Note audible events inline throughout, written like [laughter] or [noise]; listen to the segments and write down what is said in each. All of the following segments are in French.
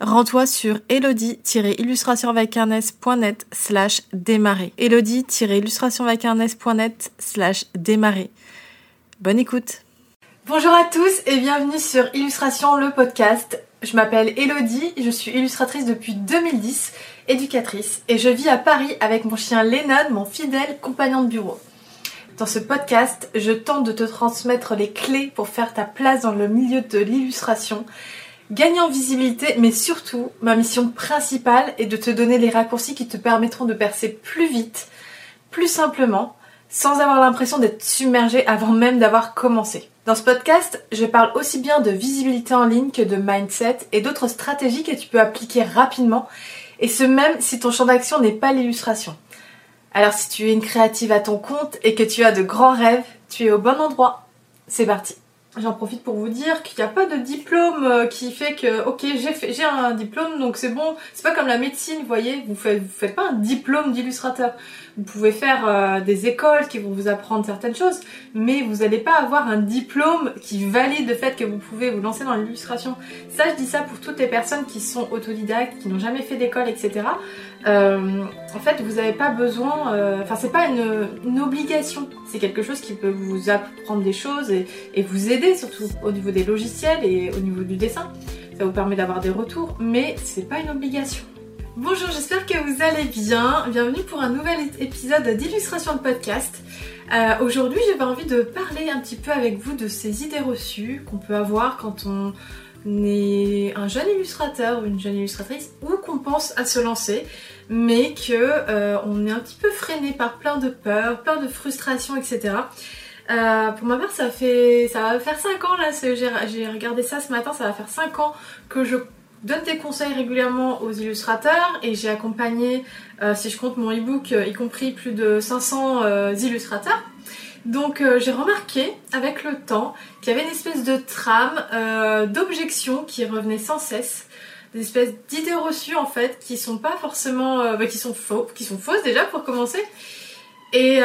rends-toi sur elodie-illustrationvacarnes.net slash démarrer. elodie-illustrationvacarnes.net slash démarrer. Bonne écoute Bonjour à tous et bienvenue sur Illustration le podcast. Je m'appelle Elodie, je suis illustratrice depuis 2010 éducatrice et je vis à Paris avec mon chien Lennon, mon fidèle compagnon de bureau. Dans ce podcast, je tente de te transmettre les clés pour faire ta place dans le milieu de l'illustration, gagner en visibilité, mais surtout, ma mission principale est de te donner les raccourcis qui te permettront de percer plus vite, plus simplement, sans avoir l'impression d'être submergé avant même d'avoir commencé. Dans ce podcast, je parle aussi bien de visibilité en ligne que de mindset et d'autres stratégies que tu peux appliquer rapidement et ce même si ton champ d'action n'est pas l'illustration. Alors si tu es une créative à ton compte et que tu as de grands rêves, tu es au bon endroit. C'est parti. J'en profite pour vous dire qu'il n'y a pas de diplôme euh, qui fait que, ok, j'ai j'ai un diplôme, donc c'est bon. C'est pas comme la médecine, vous voyez, vous faites, faites pas un diplôme d'illustrateur. Vous pouvez faire euh, des écoles qui vont vous apprendre certaines choses, mais vous n'allez pas avoir un diplôme qui valide le fait que vous pouvez vous lancer dans l'illustration. Ça, je dis ça pour toutes les personnes qui sont autodidactes, qui n'ont jamais fait d'école, etc. Euh, en fait, vous n'avez pas besoin. Euh, enfin, c'est pas une, obligation. C'est quelque chose qui peut vous apprendre des choses et, et vous aider, surtout au niveau des logiciels et au niveau du dessin. Ça vous permet d'avoir des retours, mais c'est pas une obligation. Bonjour, j'espère que vous allez bien. Bienvenue pour un nouvel épisode d'illustration de podcast. Euh, Aujourd'hui, j'avais envie de parler un petit peu avec vous de ces idées reçues qu'on peut avoir quand on est un jeune illustrateur ou une jeune illustratrice ou qu'on pense à se lancer, mais que euh, on est un petit peu freiné par plein de peurs, plein de frustrations, etc. Euh, pour ma part, ça fait, ça va faire 5 ans là. J'ai regardé ça ce matin. Ça va faire 5 ans que je donne des conseils régulièrement aux illustrateurs et j'ai accompagné, euh, si je compte mon e-book, euh, y compris plus de 500 euh, illustrateurs. Donc j'ai remarqué avec le temps qu'il y avait une espèce de trame d'objections qui revenait sans cesse, des espèces d'idées reçues en fait qui sont pas forcément, bah, qui sont faux, qui sont fausses déjà pour commencer. Et,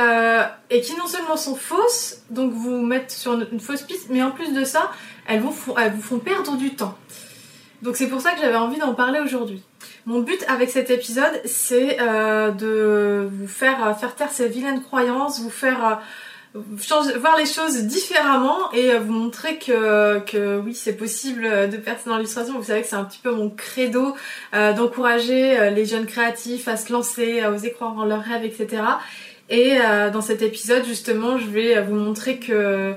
et qui non seulement sont fausses, donc vous mettent sur une, fausse piste, mais en plus de ça, elles vous font perdre du temps. Donc c'est pour ça que j'avais envie d'en parler aujourd'hui. Mon but avec cet épisode, c'est euh, de vous faire euh, faire taire ces vilaines croyances, vous faire euh, changer, voir les choses différemment et vous montrer que, que oui, c'est possible de percer dans l'illustration. Vous savez que c'est un petit peu mon credo d'encourager les jeunes créatifs à se lancer, à oser croire en leurs rêves, etc. Et dans cet épisode, justement, je vais vous montrer que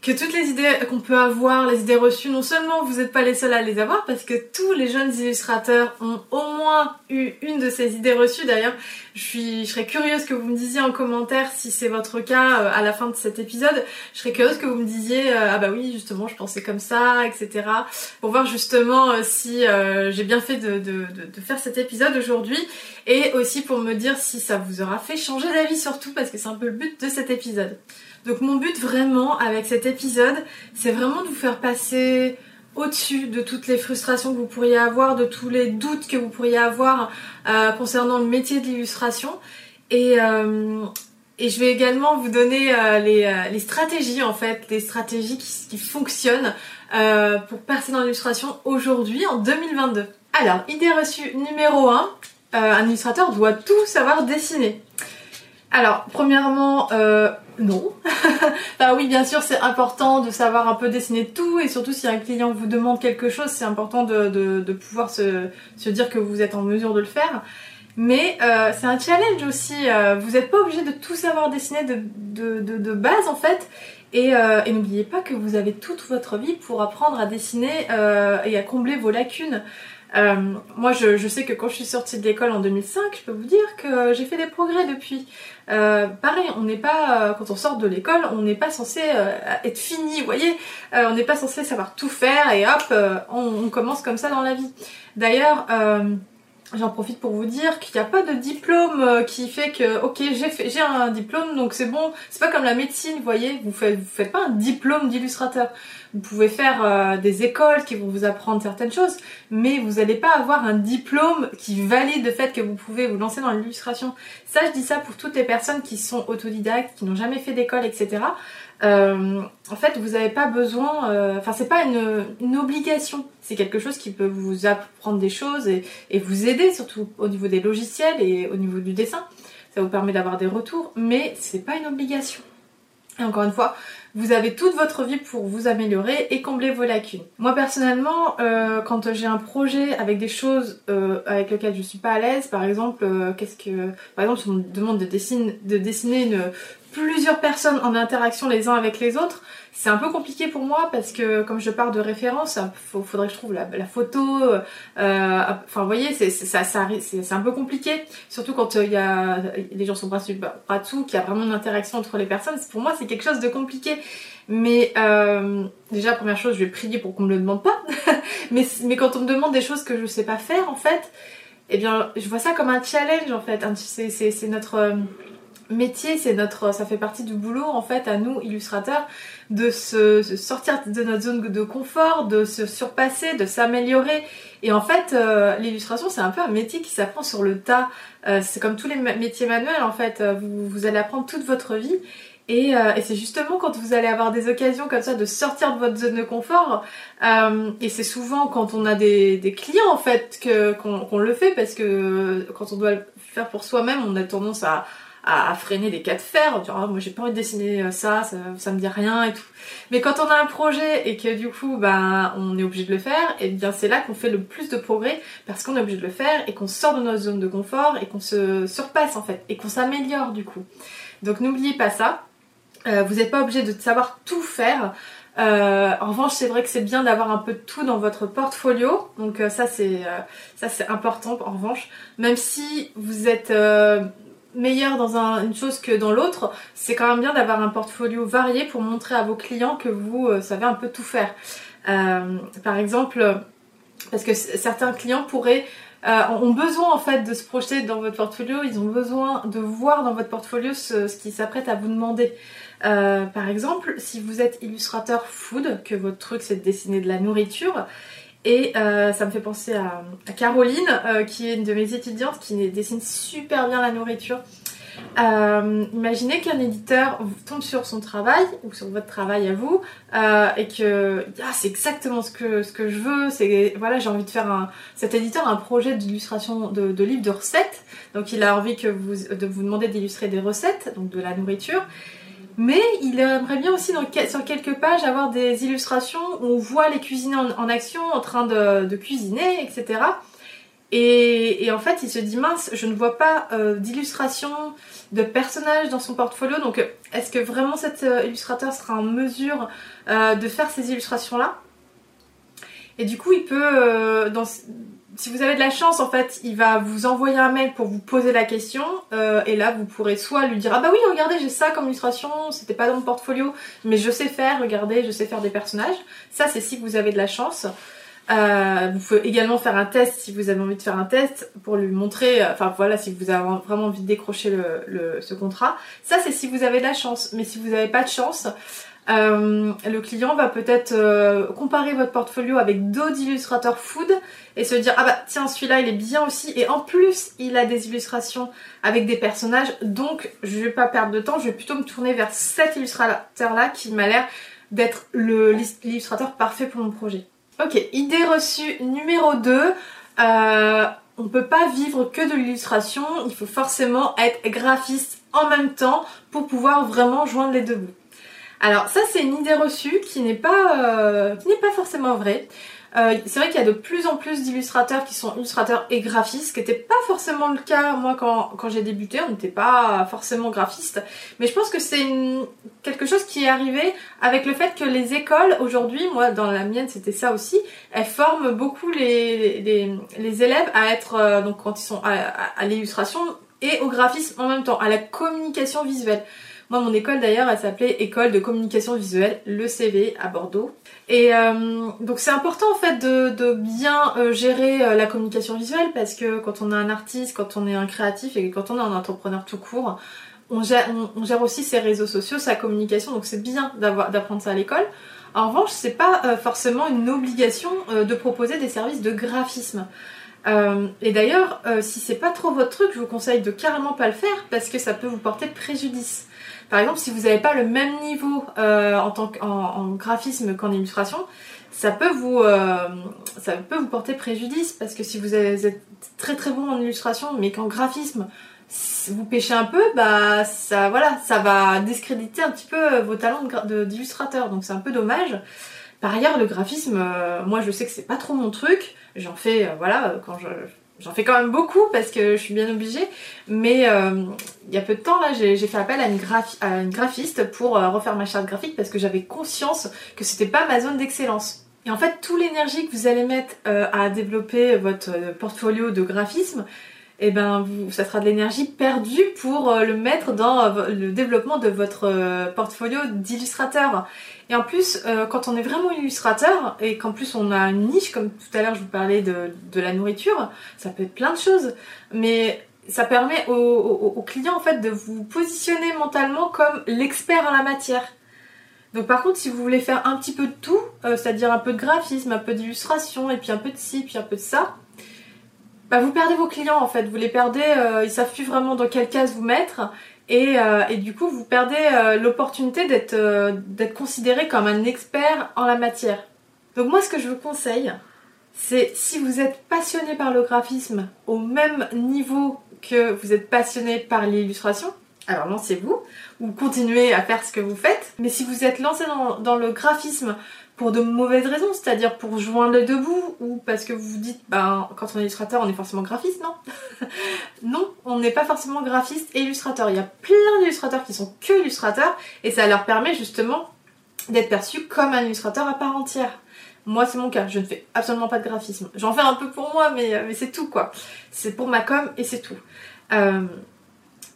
que toutes les idées qu'on peut avoir, les idées reçues, non seulement vous n'êtes pas les seuls à les avoir, parce que tous les jeunes illustrateurs ont au moins eu une de ces idées reçues. D'ailleurs, je, suis, je serais curieuse que vous me disiez en commentaire si c'est votre cas euh, à la fin de cet épisode. Je serais curieuse que vous me disiez euh, ah bah oui justement je pensais comme ça, etc. Pour voir justement euh, si j'ai bien fait de, de, de, faire cet épisode aujourd'hui et aussi pour me dire si ça vous aura fait changer d'avis surtout parce que c'est un peu le but de cet épisode. Donc mon but vraiment avec cet épisode, c'est vraiment de vous faire passer au-dessus de toutes les frustrations que vous pourriez avoir, de tous les doutes que vous pourriez avoir euh, concernant le métier de l'illustration. Et, euh, je vais également vous donner euh, les, stratégies en fait, les stratégies qui, qui fonctionnent pour percer dans l'illustration aujourd'hui en 2022. Alors, idée reçue numéro 1, un illustrateur doit tout savoir dessiner. Alors, premièrement, euh, non. [laughs] bah oui, bien sûr, c'est important de savoir un peu dessiner tout, et surtout si un client vous demande quelque chose, c'est important de, de, pouvoir se, se, dire que vous êtes en mesure de le faire. Mais euh, c'est un challenge aussi. Euh, vous n'êtes pas obligé de tout savoir dessiner de, de, base en fait. Et, n'oubliez pas que vous avez toute votre vie pour apprendre à dessiner et à combler vos lacunes. Euh, moi, je, je, sais que quand je suis sortie de l'école en 2005, je peux vous dire que j'ai fait des progrès depuis. Euh, pareil, on n'est pas, quand on sort de l'école, on n'est pas censé être fini, vous voyez. on n'est pas censé savoir tout faire et hop, on, on, commence comme ça dans la vie. D'ailleurs, J'en profite pour vous dire qu'il n'y a pas de diplôme euh, qui fait que ok j'ai un diplôme donc c'est bon. C'est pas comme la médecine vous voyez. Vous faites vous faites pas un diplôme d'illustrateur. Vous pouvez faire euh, des écoles qui vont vous apprendre certaines choses mais vous n'allez pas avoir un diplôme qui valide le fait que vous pouvez vous lancer dans l'illustration. Ça je dis ça pour toutes les personnes qui sont autodidactes qui n'ont jamais fait d'école etc euh, en fait, vous n'avez pas besoin. Euh, enfin, c'est pas une, obligation. C'est quelque chose qui peut vous apprendre des choses et, vous aider, surtout au niveau des logiciels et au niveau du dessin. Ça vous permet d'avoir des retours, mais c'est pas une obligation. Et encore une fois, vous avez toute votre vie pour vous améliorer et combler vos lacunes. Moi personnellement, euh, quand j'ai un projet avec des choses euh, avec lesquelles je suis pas à l'aise, par exemple, euh, qu'est-ce que, par exemple, si on me demande de dessiner, de dessiner une, plusieurs personnes en interaction les uns avec les autres, c'est un peu compliqué pour moi parce que comme je pars de référence, il faudrait que je trouve la, photo. Euh, enfin, vous voyez, c'est un peu compliqué, surtout quand il y a les gens sont bras dessus, bras dessous, qu'il y a vraiment une interaction entre les personnes. Pour moi, c'est quelque chose de compliqué. Mais euh, déjà, première chose, je vais prier pour qu'on me le demande pas. [laughs] mais mais quand on me demande des choses que je sais pas faire, en fait, eh bien, je vois ça comme un challenge en fait. C'est notre euh, métier, c'est notre, ça fait partie du boulot en fait à nous illustrateurs de se, sortir de notre zone de confort, de se surpasser, de s'améliorer. Et en fait, euh, l'illustration c'est un peu un métier qui s'apprend sur le tas. Euh, c'est comme tous les métiers manuels en fait. Euh, vous, vous allez apprendre toute votre vie. Et, c'est justement quand vous allez avoir des occasions comme ça de sortir de votre zone de confort, et c'est souvent quand on a des, des clients en fait que qu'on le fait parce que quand on doit le faire pour soi-même, on a tendance à, à, freiner des cas de fer, dire oh, moi j'ai pas envie de dessiner euh, ça, ça, me dit rien et tout. Mais quand on a un projet et que du coup ben on est obligé de le faire, et eh bien c'est là qu'on fait le plus de progrès parce qu'on est obligé de le faire et qu'on sort de notre zone de confort et qu'on se surpasse en fait et qu'on s'améliore du coup. Donc n'oubliez pas ça. Euh, vous n'êtes pas obligé de savoir tout faire. Euh, en revanche, c'est vrai que c'est bien d'avoir un peu de tout dans votre portfolio. Donc ça c'est ça c'est important en revanche. Même si vous êtes meilleur dans une chose que dans l'autre, c'est quand même bien d'avoir un portfolio varié pour montrer à vos clients que vous euh, savez un peu tout faire. Euh, par exemple, parce que certains clients pourraient euh, ont besoin en fait de se projeter dans votre portfolio, ils ont besoin de voir dans votre portfolio ce, ce qu'ils s'apprêtent à vous demander. par exemple, si vous êtes illustrateur food, que votre truc c'est de dessiner de la nourriture, et euh, ça me fait penser à, Caroline, euh, qui est une de mes étudiantes, qui dessine super bien la nourriture. Euh, imaginez qu'un éditeur tombe sur son travail ou sur votre travail à vous et que ah, c'est exactement ce que, je veux. Voilà, j'ai envie de faire. Cet éditeur a un projet d'illustration de, de livre de recettes, donc il a envie de vous demander d'illustrer des recettes, donc de la nourriture. Mais il aimerait bien aussi sur quelques pages avoir des illustrations où on voit les cuisiniers en, action, en train de, cuisiner, etc. Et, en fait, il se dit mince, je ne vois pas euh, d'illustration de personnages dans son portfolio. Donc, est-ce que vraiment cet euh, illustrateur sera en mesure euh, de faire ces illustrations-là? Et du coup, il peut, dans, si vous avez de la chance, en fait, il va vous envoyer un mail pour vous poser la question. Euh, et là, vous pourrez soit lui dire Ah bah oui, regardez, j'ai ça comme illustration, c'était pas dans mon portfolio, mais je sais faire, regardez, je sais faire des personnages. Ça, c'est si vous avez de la chance. Euh, vous pouvez également faire un test si vous avez envie de faire un test pour lui montrer, euh, enfin voilà, si vous avez vraiment envie de décrocher le, ce contrat. Ça, c'est si vous avez de la chance. Mais si vous n'avez pas de chance, euh, le client va peut-être euh, comparer votre portfolio avec d'autres illustrateurs food et se dire ah bah tiens celui-là il est bien aussi et en plus il a des illustrations avec des personnages donc je vais pas perdre de temps je vais plutôt me tourner vers cet illustrateur là qui m'a l'air d'être l'illustrateur parfait pour mon projet. Ok, idée reçue numéro 2. Euh, on peut pas vivre que de l'illustration, il faut forcément être graphiste en même temps pour pouvoir vraiment joindre les deux bouts. Alors ça c'est une idée reçue qui n'est pas, euh, qui pas forcément vraie. Euh, c'est vrai qu'il y a de plus en plus d'illustrateurs qui sont illustrateurs et graphistes, ce qui n'était pas forcément le cas moi quand, quand j'ai débuté, on n'était pas forcément graphiste. Mais je pense que c'est quelque chose qui est arrivé avec le fait que les écoles aujourd'hui, moi dans la mienne c'était ça aussi, elles forment beaucoup les, les, les élèves à être, euh, donc quand ils sont à l'illustration et au graphisme en même temps, à la communication visuelle. Moi, mon école d'ailleurs, elle s'appelait École de communication visuelle, le CV à Bordeaux. Et euh, donc c'est important en fait de, bien euh, gérer euh, la communication visuelle parce que quand on est un artiste, quand on est un créatif et quand on est un entrepreneur tout court, on gère, on, gère aussi ses réseaux sociaux, sa communication. Donc c'est bien d'apprendre ça à l'école. En revanche, c'est pas forcément une obligation de proposer des services de graphisme. et d'ailleurs, si c'est pas trop votre truc, je vous conseille de carrément pas le faire parce que ça peut vous porter préjudice. Par exemple, si vous n'avez pas le même niveau euh, en, tant graphisme qu'en illustration, ça peut vous euh, ça peut vous porter préjudice parce que si vous êtes très très bon en illustration mais qu'en graphisme vous pêchez un peu, bah ça voilà, ça va discréditer un petit peu vos talents d'illustrateur. Donc c'est un peu dommage. Par ailleurs, le graphisme, euh, moi je sais que c'est pas trop mon truc. J'en fais, voilà, quand je, J'en fais quand même beaucoup parce que je suis bien obligée. Mais euh, il y a peu de temps, là, j'ai fait appel à une, graphiste pour euh, refaire ma charte graphique parce que j'avais conscience que c'était pas ma zone d'excellence. Et en fait, toute l'énergie que vous allez mettre euh, à développer votre portfolio de graphisme, eh ben, vous, ça sera de l'énergie perdue pour le mettre dans le développement de votre portfolio d'illustrateur. Et en plus, euh, quand on est vraiment illustrateur et qu'en plus on a une niche, comme tout à l'heure je vous parlais de, de, la nourriture, ça peut être plein de choses. Mais ça permet aux, aux, clients en fait de vous positionner mentalement comme l'expert en la matière. Donc par contre, si vous voulez faire un petit peu de tout, euh, c'est-à-dire un peu de graphisme, un peu d'illustration, et puis un peu de ci, puis un peu de ça, bah vous perdez vos clients en fait. Vous les perdez, euh, ils savent plus vraiment dans quelle case vous mettre. Euh, et, du coup, vous perdez euh, l'opportunité d'être euh, considéré comme un expert en la matière. Donc moi, ce que je vous conseille, c'est si vous êtes passionné par le graphisme au même niveau que vous êtes passionné par l'illustration, alors lancez-vous ou continuez à faire ce que vous faites. Mais si vous êtes lancé dans le graphisme pour de mauvaises raisons, c'est-à-dire pour joindre les deux bouts ou parce que vous vous dites, ben, quand on est illustrateur, on est forcément graphiste, non [laughs] Non, on n'est pas forcément graphiste et illustrateur. Il y a plein d'illustrateurs qui sont que illustrateurs et ça leur permet justement d'être perçus comme un illustrateur à part entière. Moi, c'est mon cas, je ne fais absolument pas de graphisme. J'en fais un peu pour moi, mais, mais c'est tout quoi. C'est pour ma com et c'est tout. Euh,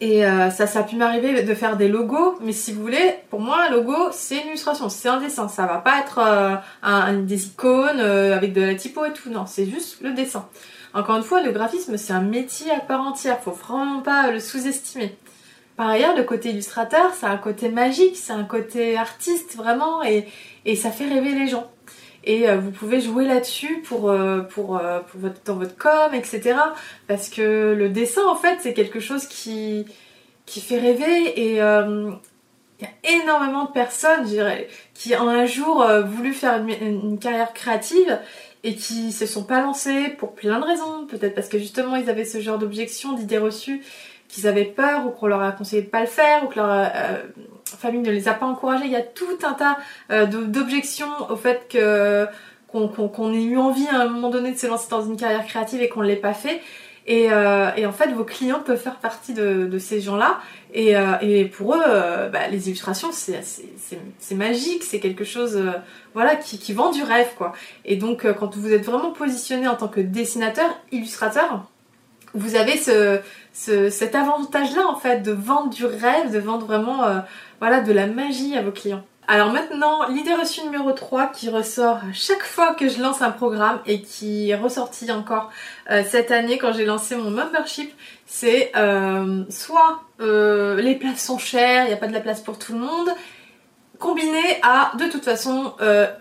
et euh, ça, ça a pu m'arriver de faire des logos, mais si vous voulez, pour moi, un logo, c'est une illustration, c'est un dessin. Ça va pas être euh, des icônes euh, avec de la typo et tout, non, c'est juste le dessin. Encore une fois, le graphisme, c'est un métier à part entière, faut vraiment pas le sous-estimer. Par ailleurs, le côté illustrateur, c'est un côté magique, c'est un côté artiste vraiment, et ça fait rêver les gens et vous pouvez jouer là-dessus pour, pour, pour votre, dans votre com, etc. Parce que le dessin, en fait, c'est quelque chose qui, qui fait rêver et euh, il y a énormément de personnes, je dirais, qui ont un jour euh, voulu faire une, carrière créative et qui se sont pas lancées pour plein de raisons. Peut-être parce que justement ils avaient ce genre d'objections, d'idées reçues, qu'ils avaient peur ou qu'on leur a conseillé de pas le faire ou que leur euh, famille ne les a pas encouragés. Il y a tout un tas d'objections au fait que qu'on ait eu envie à un moment donné de se lancer dans une carrière créative et qu'on ne l'ait pas fait. Euh, et, en fait, vos clients peuvent faire partie de, ces gens-là. Et, euh, pour eux, euh, bah, les illustrations, c'est magique, c'est quelque chose voilà, qui, vend du rêve. quoi. Et donc, quand vous êtes vraiment positionné en tant que dessinateur, illustrateur, vous avez ce, cet avantage-là, en fait, de vendre du rêve, de vendre vraiment voilà, de la magie à vos clients. Alors maintenant, l'idée reçue numéro 3 qui ressort chaque fois que je lance un programme et qui est ressorti encore euh, cette année quand j'ai lancé mon membership, c'est euh, soit euh, les places sont chères, il n'y a pas de la place pour tout le monde, combiné à de toute façon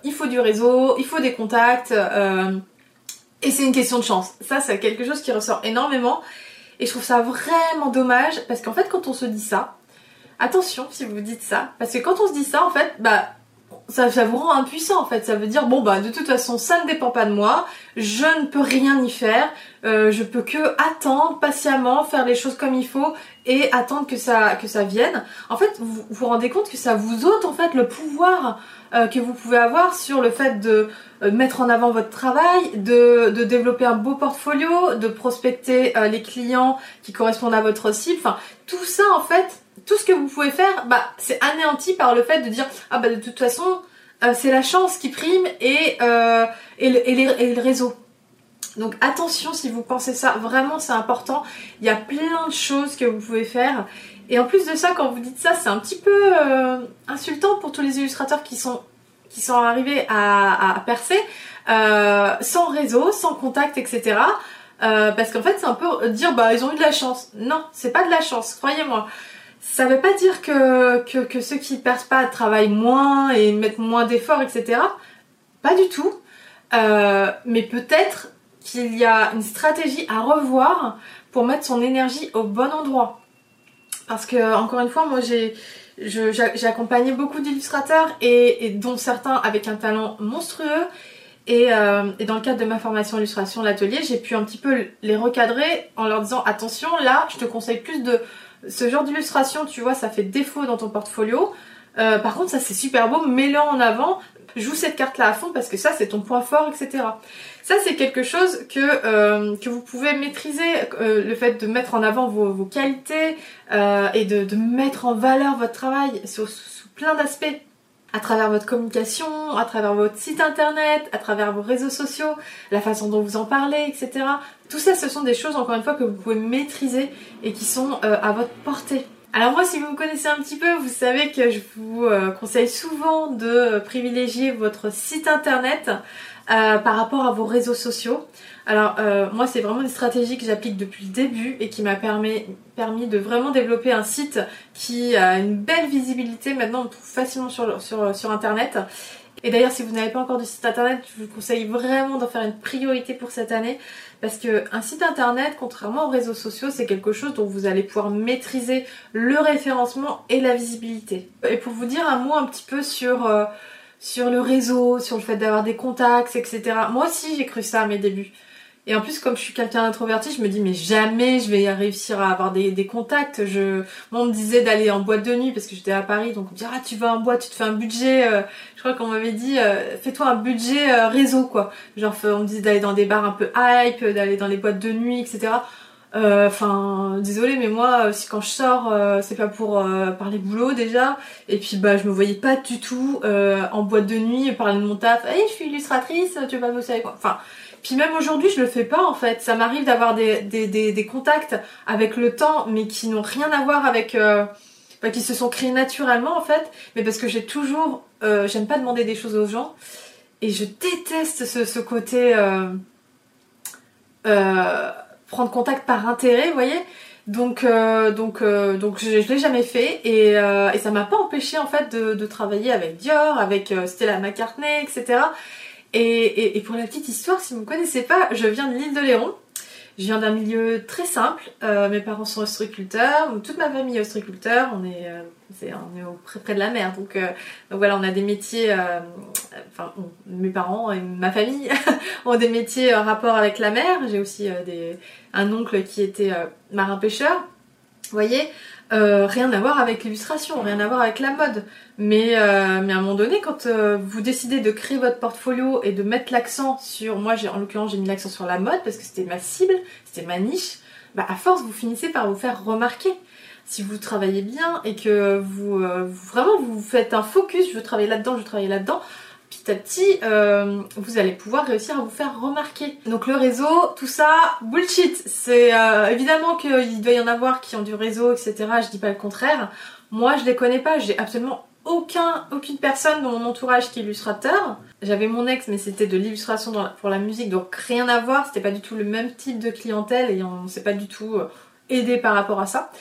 il faut du réseau, il faut des contacts et c'est une question de chance. Ça c'est quelque chose qui ressort énormément et je trouve ça vraiment dommage parce qu'en fait quand on se dit ça, Attention si vous dites ça, parce que quand on se dit ça, en fait, bah, ça, vous rend impuissant en fait. Ça veut dire bon bah de toute façon ça ne dépend pas de moi, je ne peux rien y faire, euh, je peux que attendre patiemment, faire les choses comme il faut et attendre que ça que ça vienne. En fait, vous vous rendez compte que ça vous ôte en fait le pouvoir euh, que vous pouvez avoir sur le fait de euh, mettre en avant votre travail, de, de développer un beau portfolio, de prospecter les clients qui correspondent à votre cible. Enfin, tout ça en fait, tout ce que vous pouvez faire, bah c'est anéanti par le fait de dire ah bah de toute façon c'est la chance qui prime et le, et, le réseau. Donc attention si vous pensez ça, vraiment c'est important. Il y a plein de choses que vous pouvez faire. Et en plus de ça, quand vous dites ça, c'est un petit peu euh, insultant pour tous les illustrateurs qui sont, qui sont arrivés à, à percer euh, sans réseau, sans contact, etc. Euh, parce qu'en fait, c'est un peu dire bah ils ont eu de la chance. Non, c'est pas de la chance, croyez-moi. Ça veut pas dire que, que, que ceux qui percent pas travaillent moins et mettent moins d'efforts, etc. Pas du tout. Euh, mais peut-être qu'il y a une stratégie à revoir pour mettre son énergie au bon endroit. Parce que, encore une fois, moi j'ai accompagné beaucoup d'illustrateurs et, dont certains avec un talent monstrueux. Et, euh, et, dans le cadre de ma formation illustration, l'atelier, j'ai pu un petit peu les recadrer en leur disant attention, là, je te conseille plus de ce genre d'illustration, tu vois, ça fait défaut dans ton portfolio. Euh, par contre, ça c'est super beau, mets-le en avant, joue cette carte-là à fond parce que ça c'est ton point fort, etc. Ça c'est quelque chose que, euh, que vous pouvez maîtriser, euh, le fait de mettre en avant vos, vos qualités et de, de, mettre en valeur votre travail sous, sous plein d'aspects à travers votre communication, à travers votre site internet, à travers vos réseaux sociaux, la façon dont vous en parlez, etc. Tout ça, ce sont des choses, encore une fois, que vous pouvez maîtriser et qui sont à votre portée. Alors moi, si vous me connaissez un petit peu, vous savez que je vous euh, conseille souvent de privilégier votre site internet euh, par rapport à vos réseaux sociaux. Alors euh, moi, c'est vraiment une stratégie que j'applique depuis le début et qui m'a permis, de vraiment développer un site qui a une belle visibilité. Maintenant, on trouve facilement sur, sur, sur internet. Et d'ailleurs, si vous n'avez pas encore de site internet, je vous conseille vraiment d'en faire une priorité pour cette année parce que un site internet, contrairement aux réseaux sociaux, c'est quelque chose dont vous allez pouvoir maîtriser le référencement et la visibilité. Et pour vous dire un mot un petit peu sur euh, sur le réseau, sur le fait d'avoir des contacts, etc. Moi aussi, j'ai cru ça à mes débuts. Et en plus, comme je suis quelqu'un d'introverti, je me dis mais jamais je vais réussir à avoir des, contacts. Je, moi, on me disait d'aller en boîte de nuit parce que j'étais à Paris, donc on me dit ah tu vas en boîte, tu te fais un budget. Euh, je crois qu'on m'avait dit euh, fais-toi un budget euh, réseau quoi. Genre on me disait d'aller dans des bars un peu hype, d'aller dans les boîtes de nuit, etc. Enfin, désolé, mais moi, si quand je sors, c'est pas pour parler boulot déjà. Et puis bah, je me voyais pas du tout en boîte de nuit parler de mon taf. Hey, je suis illustratrice, tu pas bosser avec moi Enfin puis même aujourd'hui, je le fais pas en fait. Ça m'arrive d'avoir des, des, contacts avec le temps, mais qui n'ont rien à voir avec... Euh, bah, qui se sont créés naturellement en fait, mais parce que j'ai toujours... Euh, J'aime pas demander des choses aux gens. Et je déteste ce, ce côté... Euh, euh, prendre contact par intérêt, vous voyez donc, euh, donc, euh, donc je, je l'ai jamais fait et, euh, et ça m'a pas empêché en fait de, de, travailler avec Dior, avec Stella McCartney, etc. Et, pour la petite histoire, si vous ne connaissez pas, je viens de l'île de Léron. Je viens d'un milieu très simple. Euh, mes parents sont ostréiculteurs, toute ma famille est ostréiculteur. On est, euh, on est au, près, près de la mer, donc, euh, voilà, on a des métiers. enfin, mes parents et ma famille [laughs] ont des métiers en rapport avec la mer. J'ai aussi des, un oncle qui était marin pêcheur. Vous voyez, euh, rien à voir avec l'illustration, rien à voir avec la mode. Mais, euh, mais à un moment donné, quand euh, vous décidez de créer votre portfolio et de mettre l'accent sur, moi j'ai en l'occurrence j'ai mis l'accent sur la mode parce que c'était ma cible, c'était ma niche, bah à force vous finissez par vous faire remarquer. Si vous travaillez bien et que vous, vraiment vous faites un focus, je veux travailler là-dedans, je veux travailler là-dedans, petit à petit, euh, vous allez pouvoir réussir à vous faire remarquer. Donc le réseau, tout ça, bullshit. C'est euh, évidemment qu'il doit y en avoir qui ont du réseau, etc. Je dis pas le contraire. Moi, je les connais pas. J'ai absolument aucun, aucune personne dans mon entourage qui est illustrateur. J'avais mon ex, mais c'était de l'illustration pour la musique, donc rien à voir. C'était pas du tout le même type de clientèle et on s'est pas du tout euh, aidé par rapport à ça.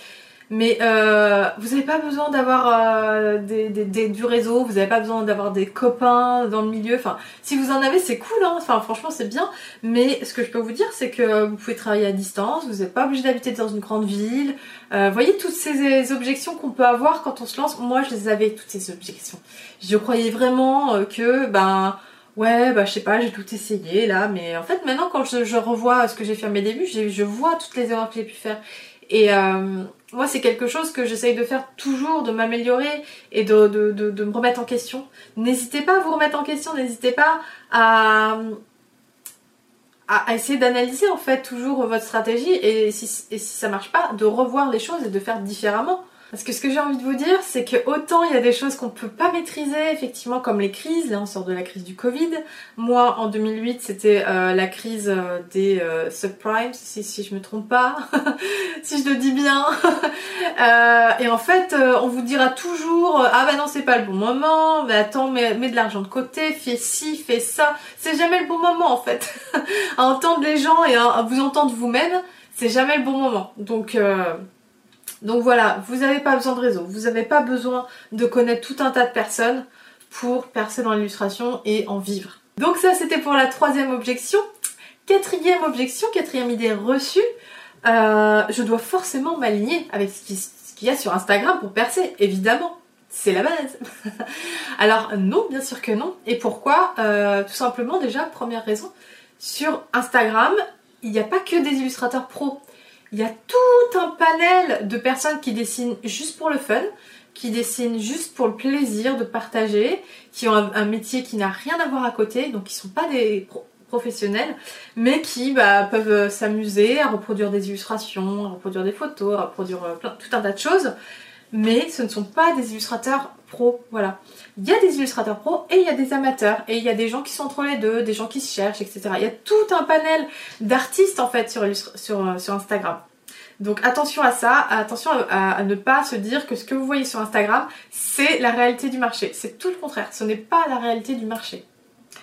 Mais euh, vous n'avez pas besoin d'avoir euh, du réseau, vous n'avez pas besoin d'avoir des copains dans le milieu. Enfin, si vous en avez, c'est cool. Hein. Enfin, franchement, c'est bien. Mais ce que je peux vous dire, c'est que vous pouvez travailler à distance. Vous n'êtes pas obligé d'habiter dans une grande ville. Euh, voyez toutes ces objections qu'on peut avoir quand on se lance. Moi, je les avais toutes ces objections. Je croyais vraiment euh, que ben ouais, bah je sais pas, j'ai tout essayé là, mais en fait maintenant quand je, revois ce que j'ai fait à mes débuts, je vois toutes les erreurs que j'ai pu faire. Et euh, moi, c'est quelque chose que j'essaye de faire toujours, de m'améliorer et de, de, me remettre en question. N'hésitez pas à vous remettre en question, n'hésitez pas à, à, essayer d'analyser en fait toujours votre stratégie et si, et si ça marche pas, de revoir les choses et de faire différemment. Parce que ce que j'ai envie de vous dire, c'est que autant il y a des choses qu'on peut pas maîtriser, effectivement, comme les crises. Là, on sort de la crise du Covid. Moi, en 2008, c'était euh, la crise euh, des euh, subprimes, si, si je me trompe pas, [laughs] si je le dis bien. [laughs] et en fait, on vous dira toujours, ah bah non, c'est pas le bon moment. Mais attends, mets, mets de l'argent de côté, fais ci, fais ça. C'est jamais le bon moment, en fait. [laughs] à entendre les gens et à, vous entendre vous-même, c'est jamais le bon moment. Donc donc voilà, vous n'avez pas besoin de réseau, vous n'avez pas besoin de connaître tout un tas de personnes pour percer dans l'illustration et en vivre. Donc ça c'était pour la troisième objection. Quatrième objection, quatrième idée reçue, euh, je dois forcément m'aligner avec ce qu'il y a sur Instagram pour percer, évidemment. C'est la base. [laughs] Alors non, bien sûr que non. Et pourquoi? Euh, Tout simplement déjà, première raison, sur Instagram, il n'y a pas que des illustrateurs pros il y a tout un panel de personnes qui dessinent juste pour le fun, qui dessinent juste pour le plaisir de partager, qui ont un, métier qui n'a rien à voir à côté, donc qui sont pas des professionnels, mais qui bah, peuvent s'amuser à reproduire des illustrations, à reproduire des photos, à reproduire euh, tout un tas de choses, mais ce ne sont pas des illustrateurs pros, voilà. Il y a des illustrateurs pros et il y a des amateurs, et il y a des gens qui sont entre les deux, des gens qui se cherchent, etc. Il y a tout un panel d'artistes en fait sur, euh, Instagram. Donc attention à ça, attention à, ne pas se dire que ce que vous voyez sur Instagram, c'est la réalité du marché. C'est tout le contraire, ce n'est pas la réalité du marché.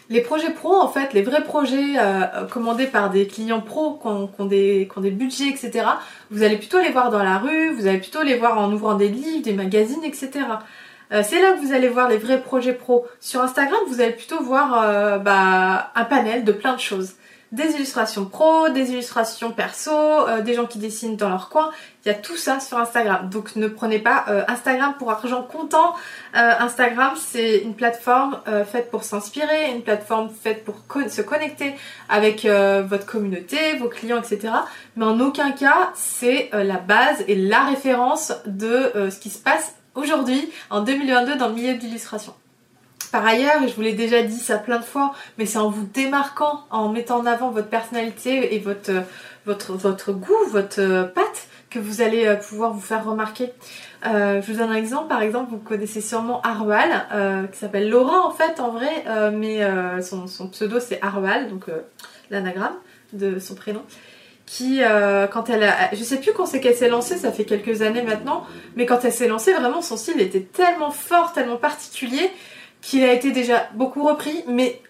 Les projets pro, en fait, les vrais projets euh, commandés par des clients pros qui ont, des, budgets, etc., vous allez plutôt les voir dans la rue, vous allez plutôt les voir en ouvrant des livres, des magazines, etc. Euh, c'est là que vous allez voir les vrais projets pro. Sur Instagram, vous allez plutôt voir euh, bah, un panel de plein de choses des illustrations pro, des illustrations perso, euh, des gens qui dessinent dans leur coin. Il y a tout ça sur Instagram. Donc ne prenez pas euh, Instagram pour argent comptant. Euh, Instagram, c'est une plateforme faite pour s'inspirer, une plateforme faite pour se connecter avec votre communauté, vos clients, etc. Mais en aucun cas, c'est la base et la référence de ce qui se passe aujourd'hui, en 2022, dans le milieu de. Par ailleurs, et je vous l'ai déjà dit ça plein de fois, mais c'est en vous démarquant, en mettant en avant votre personnalité et votre, votre, votre goût, votre patte, que vous allez euh, pouvoir vous faire remarquer. Euh, je vous donne un exemple, par exemple, vous connaissez sûrement Arwal, euh, qui s'appelle Laurent en fait en vrai, mais son, son, pseudo c'est Arwal, donc l'anagramme de son prénom qui quand elle a, je sais plus quand c'est qu'elle s'est lancée, ça fait quelques années maintenant, mais quand elle s'est lancée, vraiment son style était tellement fort, tellement particulier qu'il a été déjà beaucoup repris, mais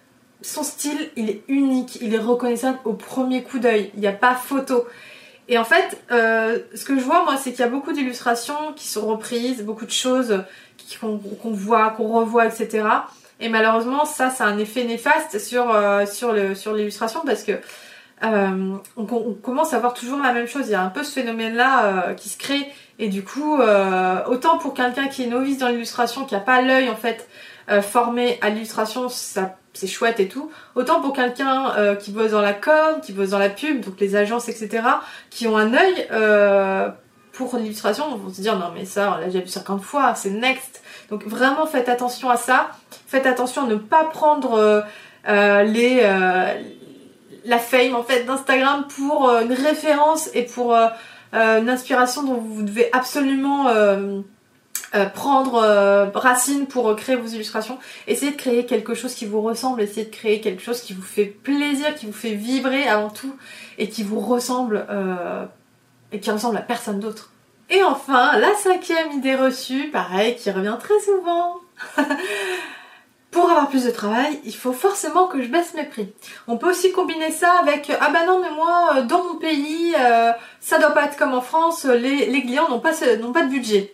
son style, il est unique, il est reconnaissable au premier coup d'œil, il n'y a pas photo. Et en fait, euh, ce que je vois, moi, c'est qu'il y a beaucoup d'illustrations qui sont reprises, beaucoup de choses qu'on voit, qu'on revoit, etc. Et malheureusement, ça, ça a un effet néfaste sur, euh, sur l'illustration parce que euh, on, commence à voir toujours la même chose. Il y a un peu ce phénomène-là qui se crée. Et du coup, autant pour quelqu'un qui est novice dans l'illustration, qui n'a pas l'œil en fait euh, formé à l'illustration, ça c'est chouette et tout. Autant pour quelqu'un euh, qui bosse dans la com, qui bosse dans la pub, donc les agences, etc., qui ont un œil euh, pour l'illustration, on va se dire non mais ça, on l'a déjà vu 50 fois, c'est next. Donc vraiment faites attention à ça. Faites attention à ne pas prendre les la fame en fait d'Instagram pour une référence et pour une inspiration dont vous devez absolument euh, prendre euh, racine pour créer vos illustrations. Essayez de créer quelque chose qui vous ressemble, essayez de créer quelque chose qui vous fait plaisir, qui vous fait vibrer avant tout et qui vous ressemble euh, et qui ressemble à personne d'autre. Et enfin, la cinquième idée reçue, pareil, qui revient très souvent. [laughs] pour avoir plus de travail, il faut forcément que je baisse mes prix. On peut aussi combiner ça avec ah bah non mais moi dans mon pays ça doit pas être comme en France, les, clients n'ont pas n'ont pas de budget.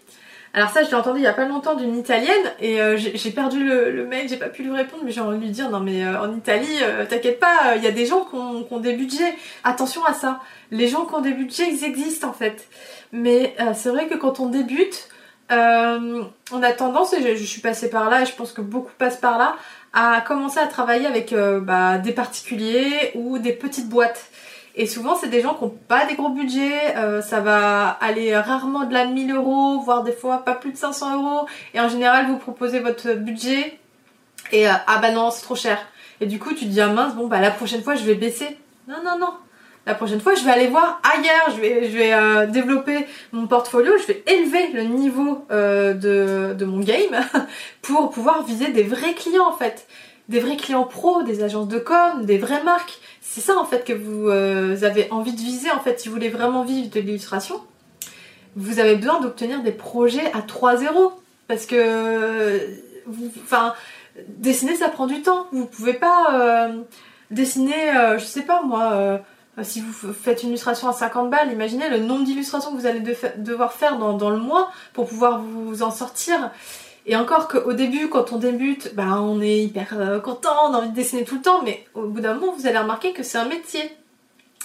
Alors ça, je l'ai entendu il y a pas longtemps d'une italienne et euh, j'ai perdu le, mail, j'ai pas pu lui répondre, mais j'ai envie de lui dire non mais euh, en Italie, euh, t'inquiète pas, il y a des gens qui ont, des budgets. Attention à ça. Les gens qui ont des budgets, ils existent en fait. Mais c'est vrai que quand on débute, on a tendance, et je, suis passée par là, et je pense que beaucoup passent par là, à commencer à travailler avec bah, des particuliers ou des petites boîtes. Et souvent, c'est des gens qui n'ont pas des gros budgets. Euh, ça va aller rarement de la 1000 euros, voire des fois pas plus de 500 euros. Et en général, vous proposez votre budget et euh, ah bah non, c'est trop cher. Et du coup, tu te dis ah mince, bon bah la prochaine fois, je vais baisser. Non, non, non. La prochaine fois, je vais aller voir ailleurs. Je vais, je vais euh, développer mon portfolio. Je vais élever le niveau de, de mon game [laughs] pour pouvoir viser des vrais clients en fait des vrais clients pros, des agences de com, des vraies marques. C'est ça en fait que vous euh, avez envie de viser en fait si vous voulez vraiment vivre de l'illustration. Vous avez besoin d'obtenir des projets à 3-0 parce que vous, enfin, dessiner ça prend du temps. Vous pouvez pas euh, dessiner, euh, je sais pas moi. si vous faites une illustration à 50 balles, imaginez le nombre d'illustrations que vous allez devoir faire dans, le mois pour pouvoir vous en sortir. Et encore qu'au début, quand on débute, bah, on est hyper euh, content, on a envie de dessiner tout le temps, mais au bout d'un moment, vous allez remarquer que c'est un métier.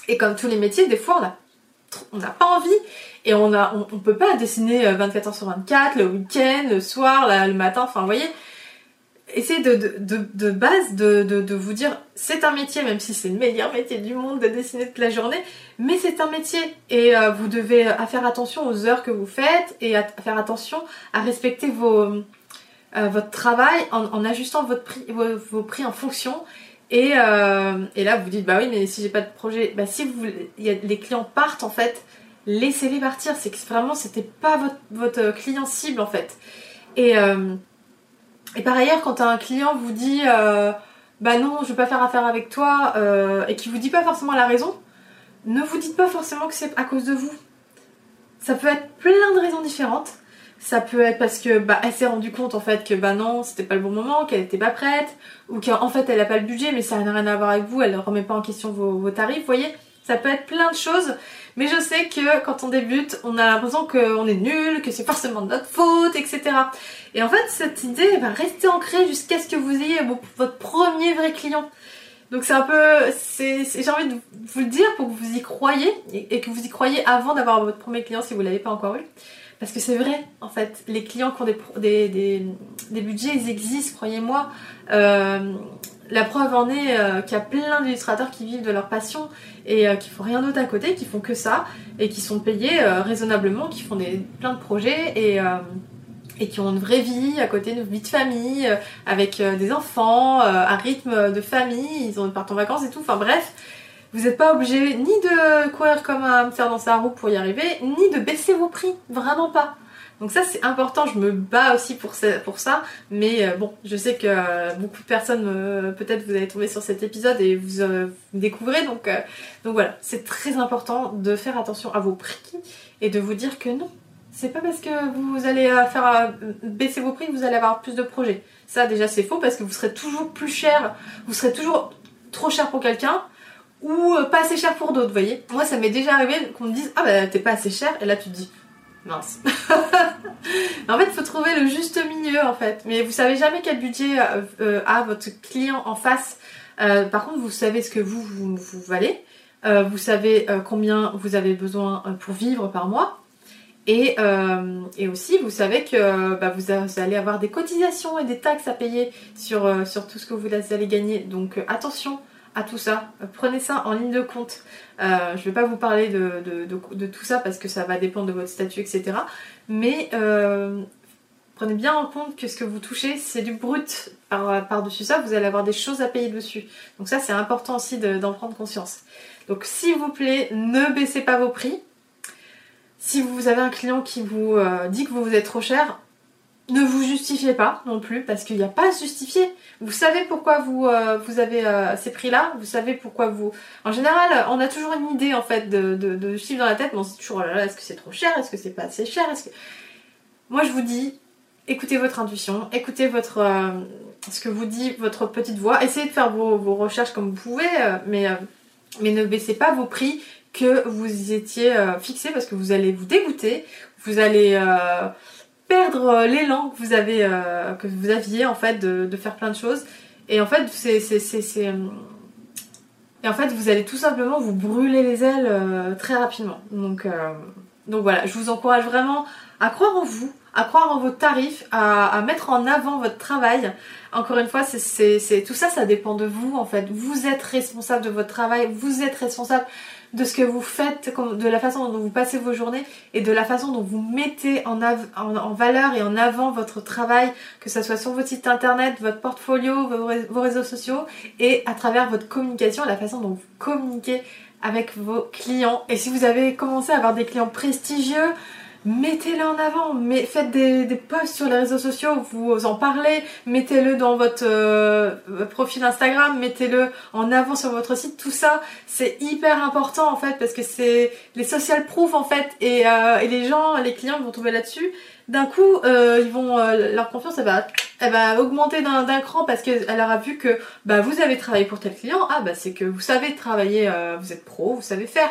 Et comme tous les métiers, des fois, on a on n'a pas envie et on a on, peut pas dessiner 24 euh, heures sur 24 le week-end le soir le matin enfin vous voyez essayez de, de, base de, de, vous dire c'est un métier même si c'est le meilleur métier du monde de dessiner toute la journée mais c'est un métier et euh, vous devez faire attention aux heures que vous faites et à faire attention à respecter vos euh, votre travail en, ajustant votre prix, vos, prix en fonction. Et, euh, et, là, vous dites, bah oui, mais si j'ai pas de projet, bah si vous, y a, les clients partent en fait, laissez-les partir. C'est que vraiment, c'était pas votre, votre, client cible en fait. Et, euh, et par ailleurs, quand un client vous dit, bah non, je veux pas faire affaire avec toi, et qui vous dit pas forcément la raison, ne vous dites pas forcément que c'est à cause de vous. Ça peut être plein de raisons différentes. Ça peut être parce que bah elle s'est rendue compte en fait que bah non c'était pas le bon moment, qu'elle était pas prête, ou qu'en fait elle a pas le budget mais ça n'a rien à voir avec vous, elle ne remet pas en question vos, tarifs, vous voyez ça peut être plein de choses, mais je sais que quand on débute, on a l'impression qu'on est nul, que c'est forcément de notre faute, etc. Et en fait, cette idée va rester ancrée jusqu'à ce que vous ayez votre premier vrai client. Donc c'est un peu, j'ai envie de vous le dire pour que vous y croyez et, que vous y croyez avant d'avoir votre premier client si vous l'avez pas encore eu. Parce que c'est vrai, en fait, les clients qui ont des, des, budgets, ils existent, croyez-moi. Euh, la preuve en est euh, qu'il y a plein d'illustrateurs qui vivent de leur passion et euh, qui font rien d'autre à côté, qui font que ça et qui sont payés raisonnablement, qui font des, plein de projets et, qui ont une vraie vie à côté, une vie de famille, avec des enfants, un rythme de famille, ils, ont, partent en vacances et tout. Enfin bref, vous n'êtes pas obligé ni de courir comme un faire dans sa roue pour y arriver, ni de baisser vos prix. Vraiment pas. Donc ça c'est important, je me bats aussi pour ça, mais euh, bon, je sais que euh, beaucoup de personnes, euh, peut-être vous allez tomber sur cet épisode et vous, découvrez, donc, donc voilà, c'est très important de faire attention à vos prix et de vous dire que non, c'est pas parce que vous allez faire baisser vos prix que vous allez avoir plus de projets. Ça déjà c'est faux parce que vous serez toujours plus cher, vous serez toujours trop cher pour quelqu'un ou pas assez cher pour d'autres, voyez. Moi, ça m'est déjà arrivé qu'on me dise Ah bah t'es pas assez cher, et là tu te dis Mince. [laughs] en fait, il faut trouver le juste milieu en fait. Mais vous savez jamais quel budget euh, euh, a votre client en face. par contre, vous savez ce que vous, valez. vous savez combien vous avez besoin pour vivre par mois. Et, aussi, vous savez que bah, vous, allez avoir des cotisations et des taxes à payer sur tout ce que vous allez gagner. Donc attention, tout ça. Prenez ça en ligne de compte. Euh, je ne vais pas vous parler de, tout ça parce que ça va dépendre de votre statut, etc. Mais euh, prenez bien en compte que ce que vous touchez, c'est du brut. Par-dessus ça, vous allez avoir des choses à payer dessus. Donc ça, c'est important aussi d'en prendre conscience. Donc s'il vous plaît, ne baissez pas vos prix. Si vous avez un client qui vous euh, dit que vous vous êtes trop cher, ne vous justifiez pas non plus parce qu'il n'y a pas à justifier. Vous savez pourquoi vous, euh, vous avez euh, ces prix-là, vous savez pourquoi vous... En général, on a toujours une idée en fait de, de, chiffre dans la tête, mais on se dit toujours, oh là là, est-ce que c'est trop cher, est-ce que c'est pas assez cher, est-ce que... Moi je vous dis, écoutez votre intuition, écoutez votre, euh, ce que vous dit votre petite voix. Essayez de faire vos, recherches comme vous pouvez, mais, mais ne baissez pas vos prix que vous étiez fixé parce que vous allez vous dégoûter, vous allez perdre l'élan que vous avez que vous aviez en fait de, faire plein de choses et en fait c'est et en fait, vous allez tout simplement vous brûler les ailes euh, très rapidement. Donc, euh, voilà, je vous encourage vraiment à croire en vous, à croire en vos tarifs, à, à mettre en avant votre travail. Encore une fois, c'est tout ça, ça dépend de vous en fait. Vous êtes responsable de votre travail, vous êtes responsable de ce que vous faites, de la façon dont vous passez vos journées et de la façon dont vous mettez en, valeur et en avant votre travail, que ce soit sur votre site internet, votre portfolio, vos, réseaux sociaux et à travers votre communication, la façon dont vous communiquez avec vos clients. Et si vous avez commencé à avoir des clients prestigieux, mettez-le en avant, mais faites des, posts sur les réseaux sociaux, vous en parlez, mettez-le dans votre euh, profil Instagram, mettez-le en avant sur votre site, tout ça c'est hyper important en fait parce que c'est les social proof en fait et, euh, et, les gens, les clients vont trouver là-dessus. D'un coup, euh, ils vont leur confiance va, va augmenter d'un cran parce qu'elle aura vu que bah vous avez travaillé pour tel client, ah bah c'est que vous savez travailler, vous êtes pro, vous savez faire.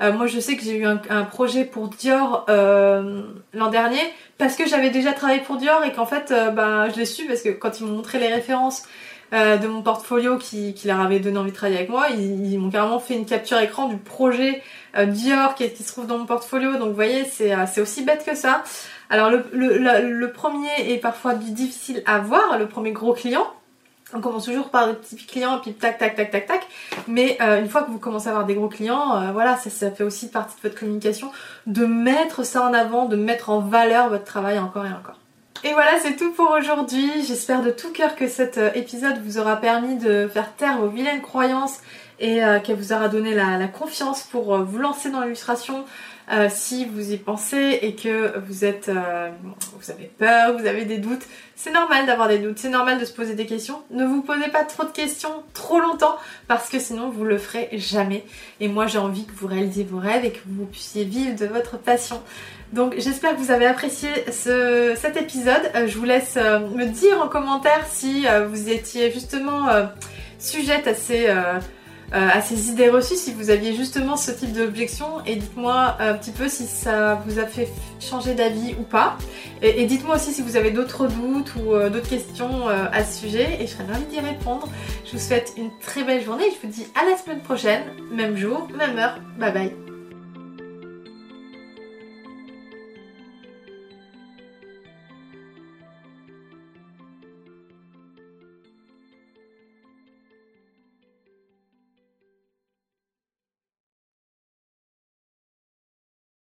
Euh, moi, je sais que j'ai eu un, projet pour Dior euh, l'an dernier parce que j'avais déjà travaillé pour Dior et qu'en fait, euh, bah, je l'ai su parce que quand ils m'ont montré les références de mon portfolio qui, leur avait donné envie de travailler avec moi, ils, m'ont carrément fait une capture écran du projet Dior qui, qui, se trouve dans mon portfolio. Donc, vous voyez, c'est aussi bête que ça. Alors, le, le premier est parfois difficile à voir, le premier gros client. On commence toujours par des petits clients puis tac tac tac tac tac. Mais euh, une fois que vous commencez à avoir des gros clients, euh, voilà, ça, fait aussi partie de votre communication de mettre ça en avant, de mettre en valeur votre travail encore et encore. Et voilà, c'est tout pour aujourd'hui. J'espère de tout cœur que cet euh, épisode vous aura permis de faire taire vos vilaines croyances et qu'elle vous aura donné la confiance pour vous lancer dans l'illustration, euh, si vous y pensez et que vous êtes, euh, vous avez peur, vous avez des doutes, c'est normal d'avoir des doutes, c'est normal de se poser des questions. Ne vous posez pas trop de questions trop longtemps parce que sinon vous le ferez jamais. Et moi j'ai envie que vous réalisiez vos rêves et que vous puissiez vivre de votre passion. Donc j'espère que vous avez apprécié ce, cet épisode. Euh, je vous laisse me dire en commentaire si vous étiez justement sujette à ces à ces idées reçues si vous aviez justement ce type d'objection et dites-moi un petit peu si ça vous a fait changer d'avis ou pas. Et, dites-moi aussi si vous avez d'autres doutes ou euh, d'autres questions euh, à ce sujet et je serais ravie d'y répondre. Je vous souhaite une très belle journée et je vous dis à la semaine prochaine, même jour, même heure. Bye bye.